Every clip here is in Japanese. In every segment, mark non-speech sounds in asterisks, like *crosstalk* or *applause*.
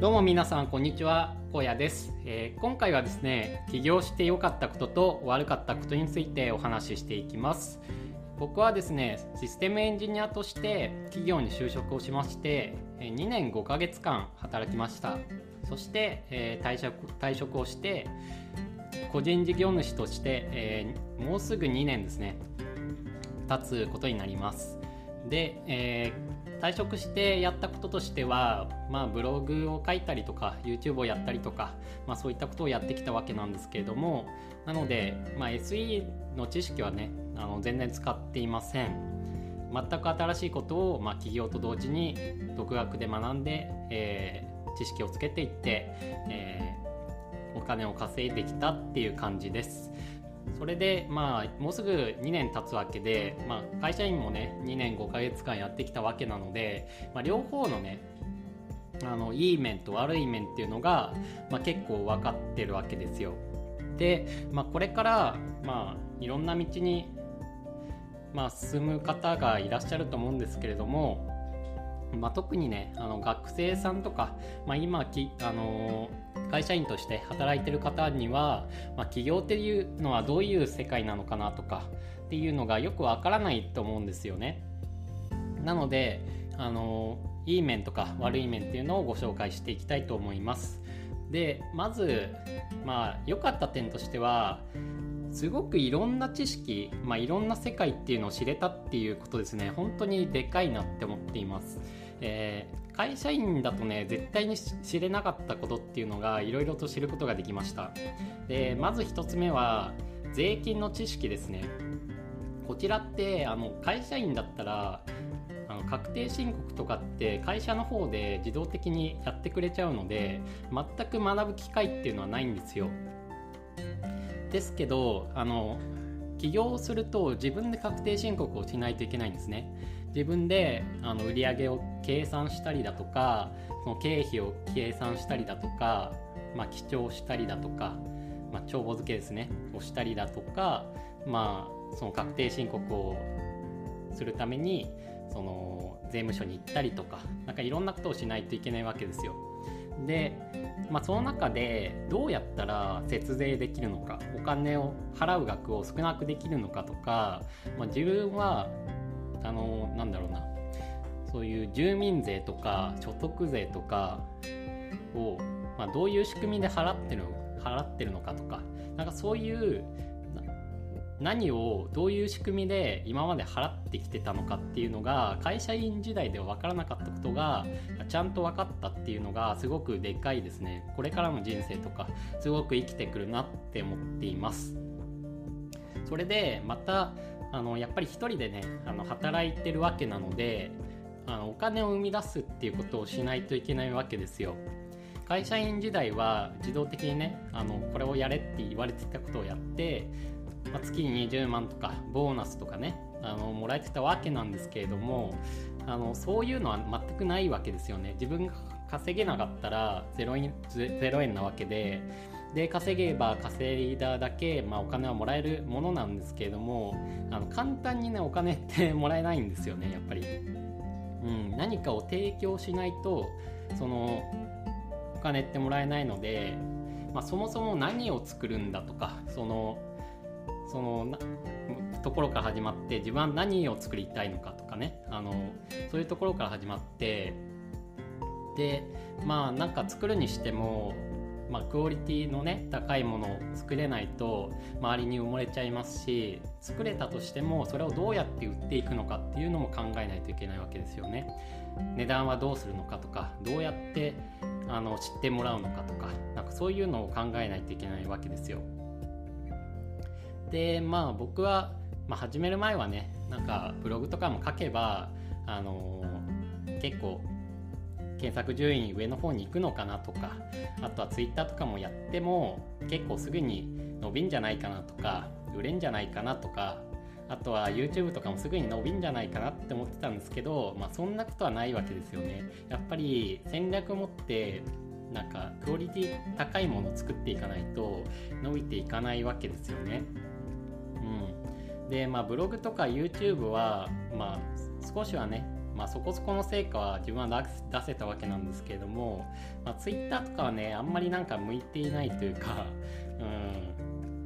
どうも皆さんこんにちは。荒野です、えー、今回はですね起業して良かったことと悪かったことについてお話ししていきます。僕はですねシステムエンジニアとして企業に就職をしまして2年5ヶ月間働きました。そして、えー、退職退職をして個人事業主として、えー、もうすぐ2年ですね経つことになります。で、えー退職してやったこととしては、まあ、ブログを書いたりとか YouTube をやったりとか、まあ、そういったことをやってきたわけなんですけれどもなので、まあ、SE の知識はねあの全然使っていません。全く新しいことを、まあ、企業と同時に独学で学んで、えー、知識をつけていって、えー、お金を稼いできたっていう感じです。それでまあもうすぐ2年経つわけで、まあ、会社員もね2年5ヶ月間やってきたわけなので、まあ、両方のねあのいい面と悪い面っていうのが、まあ、結構分かってるわけですよ。で、まあ、これから、まあ、いろんな道に、まあ、進む方がいらっしゃると思うんですけれども、まあ、特にねあの学生さんとか、まあ、今き、あの会社員として働いてる方には、まあ、起業っていうのはどういう世界なのかなとかっていうのがよくわからないと思うんですよね。なのであのいい面とか悪い面っていうのをご紹介していきたいと思います。でまずまあ良かった点としてはすごくいろんな知識、まあ、いろんな世界っていうのを知れたっていうことですね本当にでかいなって思っています。えー、会社員だとね絶対に知れなかったことっていうのがいろいろと知ることができました。でまず1つ目は税金の知識ですね。こちらってあの会社員だったらあの確定申告とかって会社の方で自動的にやってくれちゃうので全く学ぶ機会っていうのはないんですよ。ですけどあの起業すると自分で確定申告をしないといけないんですね。自分であの売り上げを計算したりだとかその経費を計算したりだとか、まあ、記帳したりだとか、まあ、帳簿付けですねをしたりだとか、まあ、その確定申告をするためにその税務署に行ったりとかなんかいろんなことをしないといけないわけですよ。で、まあ、その中でどうやったら節税できるのかお金を払う額を少なくできるのかとか、まあ、自分はあのなんだろうな。そういう住民税とか所得税とかを、まあ、どういう仕組みで払ってる払ってるのかとか。なんかそういう何をどういう仕組みで今まで払ってきてたのかっていうのが会社員時代では分からなかったことがちゃんと分かったっていうのがすごくでかいですね。これからの人生とかすごく生きてくるなって思っています。それでまたあのやっぱり一人でねあの働いてるわけなのであのお金を生み出すっていうことをしないといけないわけですよ。会社員時代は自動的にねあのこれをやれって言われてたことをやって、まあ、月に20万とかボーナスとかねあのもらえてたわけなんですけれどもあのそういうのは全くないわけですよね。自分が稼げなかったら0円 ,0 円なわけでで稼げば稼いだだけ、まあ、お金はもらえるものなんですけれどもあの簡単にねお金って *laughs* もらえないんですよねやっぱり、うん、何かを提供しないとそのお金ってもらえないので、まあ、そもそも何を作るんだとかそのそのところから始まって自分は何を作りたいのかとかねあのそういうところから始まってでまあなんか作るにしてもまあ、クオリティのね高いものを作れないと周りに埋もれちゃいますし作れたとしてもそれをどうやって売っていくのかっていうのも考えないといけないわけですよね。値段はどうするのかとかどうやってあの知ってもらうのかとかなんかそういうのを考えないといけないわけですよ。でまあ僕は、まあ、始める前はねなんかブログとかも書けばあの、結構検索順位上の方に行くのかなとかあとは Twitter とかもやっても結構すぐに伸びんじゃないかなとか売れんじゃないかなとかあとは YouTube とかもすぐに伸びんじゃないかなって思ってたんですけど、まあ、そんなことはないわけですよね。やっぱり戦略を持ってなんかクオリティ高いものを作っていかないと伸びていかないわけですよね。うん、でまあブログとか YouTube はまあ少しはねまあ、そこそこの成果は自分は出せたわけなんですけれども、まあ、Twitter とかはねあんまりなんか向いていないというか、*laughs*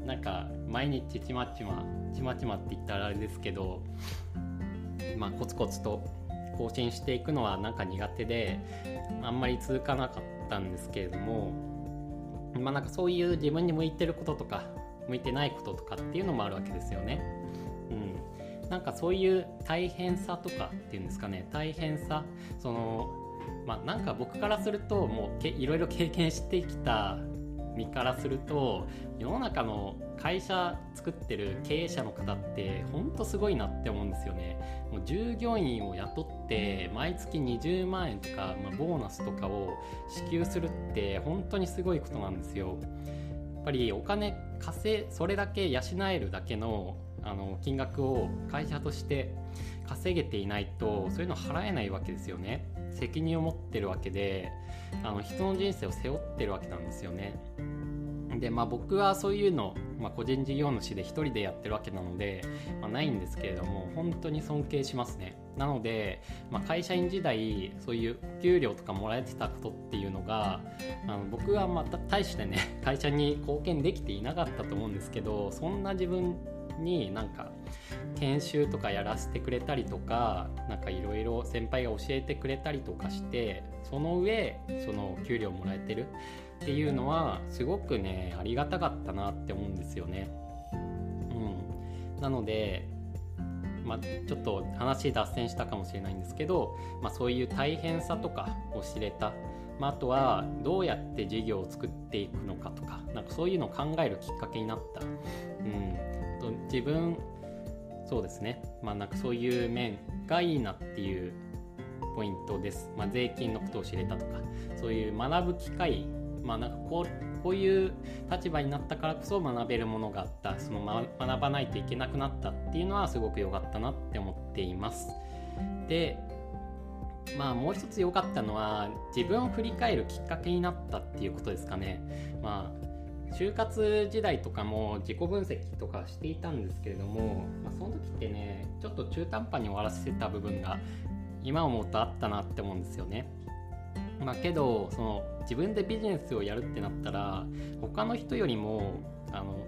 うん、なんか毎日ちまちまちまちまって言ったらあれですけど、まあ、コツコツと更新していくのはなんか苦手であんまり続かなかったんですけれども、まあ、なんかそういう自分に向いてることとか向いてないこととかっていうのもあるわけですよね。うん、なんかそういう大変さとかっていうんですかね大変さそのまあなんか僕からするともういろいろ経験してきた身からすると世の中の会社作ってる経営者の方ってほんとすごいなって思うんですよね。もう従業員を雇って毎月20万円とか、まあ、ボーナスとかを支給するって本当にすごいことなんですよ。やっぱりお金稼それだけ養えるだけのあの金額を会社として稼げていないとそういうの払えないわけですよね責任を持ってるわけであの人の人生を背負ってるわけなんですよね。でまあ僕はそういうの、まあ、個人事業主で1人でやってるわけなので、まあ、ないんですけれども本当に尊敬しますねなので、まあ、会社員時代そういう給料とかもらえてたことっていうのがあの僕はまた大してね会社に貢献できていなかったと思うんですけどそんな自分になんか研修とかやらせてくれたりとか何かいろいろ先輩が教えてくれたりとかしてその上その給料もらえてるっていうのはすごくねありがたかったなって思うんですよね。うん、なのでまあ、ちょっと話脱線したかもしれないんですけど、まあ、そういう大変さとかを知れた、まあ、あとはどうやって事業を作っていくのかとかなんかそういうのを考えるきっかけになった、うん、と自分そうですね。まあなんかそういう面がいいなっていうポイントです、まあ、税金のことを知れたとかそういう学ぶ機会まあなんかこうこういう立場になったからこそ学べるものがあった。その、ま、学ばないといけなくなったっていうのはすごく良かったなって思っています。でまあもう一つ良かったのは自分を振り返るきっかけになったっていうことですかね。まあ就活時代とかも自己分析とかしていたんですけれども、まあ、その時ってねちょっと中途半端に終わらせてた部分が今思うとあったなって思うんですよね。まあ、けどその自分でビジネスをやるってなったら他の人よりもあの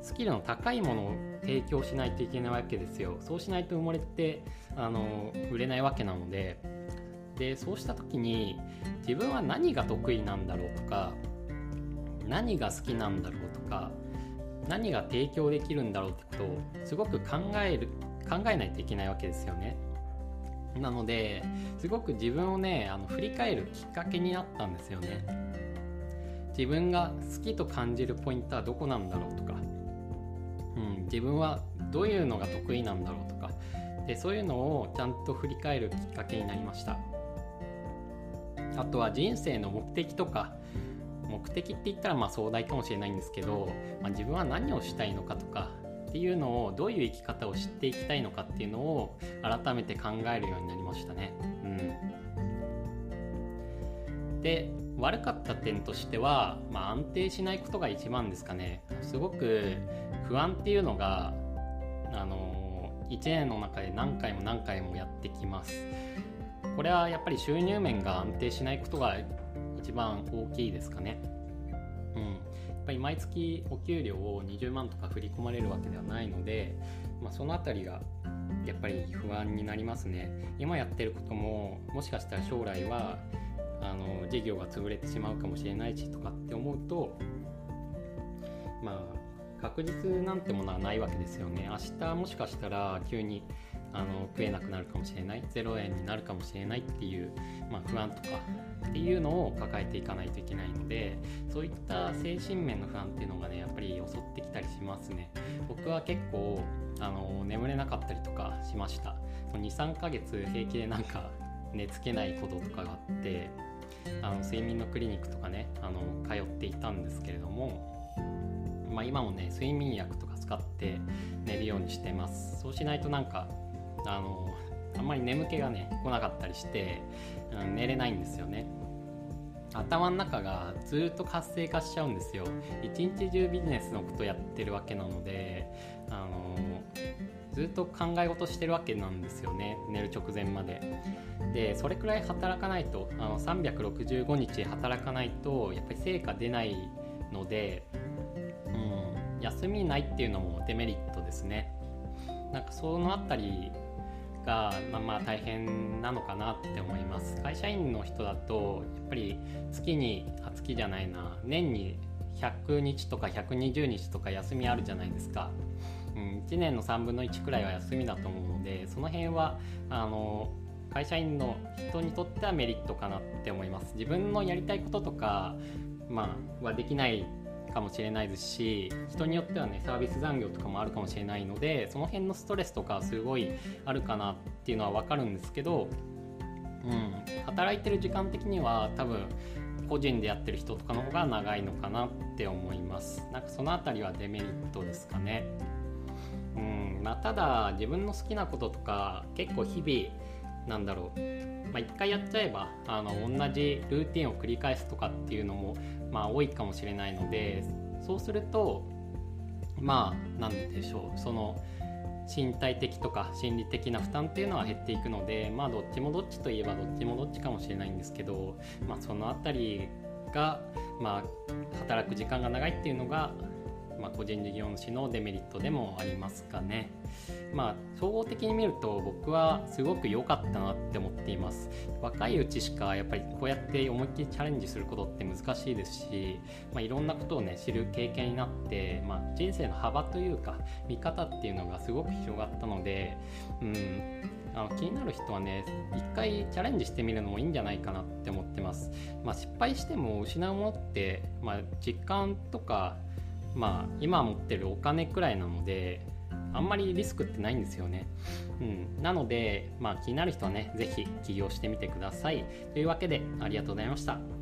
スキルの高いものを提供しないといけないわけですよ。そうしないと埋もれてあの売れないわけなので。でそうした時に自分は何が得意なんだろうとか何が好きなんだろうとか何が提供できるんだろうってことをすごく考える考えないといけないわけですよね。なのですごく自分をねあの振り返るきっかけになったんですよね。自分が好きと感じるポイントはどこなんだろうとか、うん、自分はどういうのが得意なんだろうとか。でそういうのをちゃんと振り返るきっかけになりました。あとは人生の目的とか目的って言ったらまあ壮大かもしれないんですけど、まあ、自分は何をしたいのかとかっていうのをどういう生き方を知っていきたいのかっていうのを改めて考えるようになりましたね。うん、で悪かった点としては、まあ、安定しないことが一番ですかね。すごく不安っていうのがあの1年の中で何回も何回もやってきます。これはやっぱり収入面が安定しないことが一番大きいですかね。うん、やっぱり毎月お給料を20万とか振り込まれるわけではないので、まあ、その辺りがやっぱり不安になりますね。今やってることももしかしたら将来はあの事業が潰れてしまうかもしれないしとかって思うとまあ確実なんてものはないわけですよね。明日もしかしたら急にあの食えなくなるかもしれない0円になるかもしれないっていう、まあ、不安とかっていうのを抱えていかないといけないのでそういった精神面の不安っていうのがねやっぱり襲ってきたりしますね。僕は結構あの眠れなかったりとかしました。23ヶ月平気でなんか寝つけないこととかがあってあの睡眠のクリニックとかねあの通っていたんですけれども、まあ、今もね睡眠薬とか使って寝るようにしてます。そうしないとなんかあのあんまり眠気がね来なかったりして、うん、寝れないんですよね。頭の中がずっと活性化しちゃうんですよ。一日中ビジネスのことやってるわけなのであのずっと考え事してるわけなんですよね。寝る直前まで。でそれくらい働かないとあの365日働かないとやっぱり成果出ないので、うん、休みないっていうのもデメリットですね。なんかそのあたりが、まあ、まあ大変なのかなって思います。会社員の人だとやっぱり月にあ月じゃないな。年に100日とか120日とか休みあるじゃないですか、うん、1年の3分の1くらいは休みだと思うのでその辺はあの会社員の人にとってはメリットかなって思います。自分のやりたいこととか、まあ、はできないかもしれないですし人によってはねサービス残業とかもあるかもしれないのでその辺のストレスとかすごいあるかなっていうのは分かるんですけど、うん、働いてる時間的には多分個人でやってる人とかの方が長いのかなって思います。なんかその辺りはデメリットですかね。うんまあ、ただ自分の好きなこととか結構日々なんだろう。まあ、1回やっちゃえばあの同じルーティンを繰り返すとかっていうのも、まあ、多いかもしれないのでそうするとまあ何でしょう。その身体的とか心理的な負担っていうのは減っていくのでまあどっちもどっちといえばどっちもどっちかもしれないんですけど、まあ、その辺りが、まあ、働く時間が長いっていうのがまあ、個人事業主のデメリットでもありますかね。まあ、総合的に見ると僕はすごく良かったなって思っています若いうちしかやっぱりこうやって思いっきりチャレンジすることって難しいですし、まあ、いろんなことをね知る経験になって、まあ、人生の幅というか見方っていうのがすごく広がったので、うん、あの気になる人はね一回チャレンジしてみるのもいいんじゃないかなって思ってます、まあ、失敗しても失うものって、まあ、実感とかまあ今持ってるお金くらいなのであんまりリスクってないんですよね。うん、なので、まあ、気になる人はね、是非起業してみてください。というわけで、ありがとうございました。